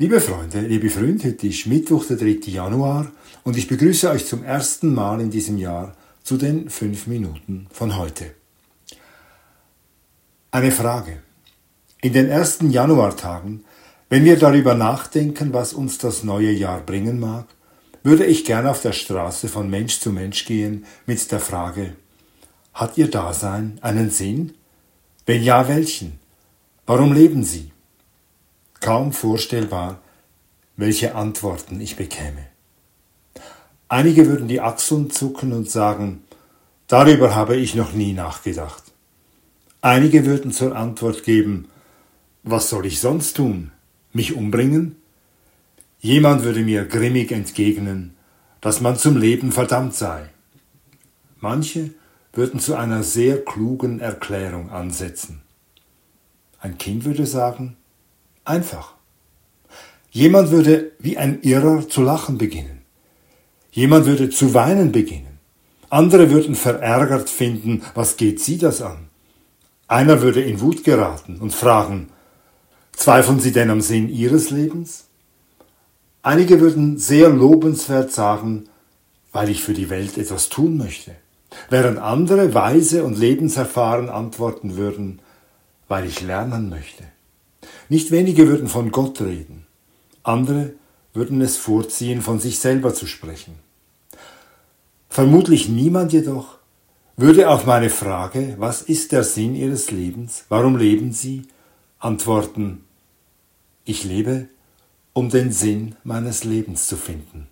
Liebe Freunde, liebe Freunde, heute ist Mittwoch, der 3. Januar und ich begrüße euch zum ersten Mal in diesem Jahr zu den fünf Minuten von heute. Eine Frage. In den ersten Januartagen, wenn wir darüber nachdenken, was uns das neue Jahr bringen mag, würde ich gern auf der Straße von Mensch zu Mensch gehen mit der Frage, hat Ihr Dasein einen Sinn? Wenn ja, welchen? Warum leben Sie? Kaum vorstellbar, welche Antworten ich bekäme. Einige würden die Achseln zucken und sagen, darüber habe ich noch nie nachgedacht. Einige würden zur Antwort geben, was soll ich sonst tun? Mich umbringen? Jemand würde mir grimmig entgegnen, dass man zum Leben verdammt sei. Manche würden zu einer sehr klugen Erklärung ansetzen. Ein Kind würde sagen, Einfach. Jemand würde wie ein Irrer zu lachen beginnen. Jemand würde zu weinen beginnen. Andere würden verärgert finden, was geht sie das an? Einer würde in Wut geraten und fragen, zweifeln Sie denn am Sinn Ihres Lebens? Einige würden sehr lobenswert sagen, weil ich für die Welt etwas tun möchte, während andere weise und lebenserfahren antworten würden, weil ich lernen möchte. Nicht wenige würden von Gott reden, andere würden es vorziehen, von sich selber zu sprechen. Vermutlich niemand jedoch würde auf meine Frage, was ist der Sinn Ihres Lebens, warum leben Sie, antworten, ich lebe, um den Sinn meines Lebens zu finden.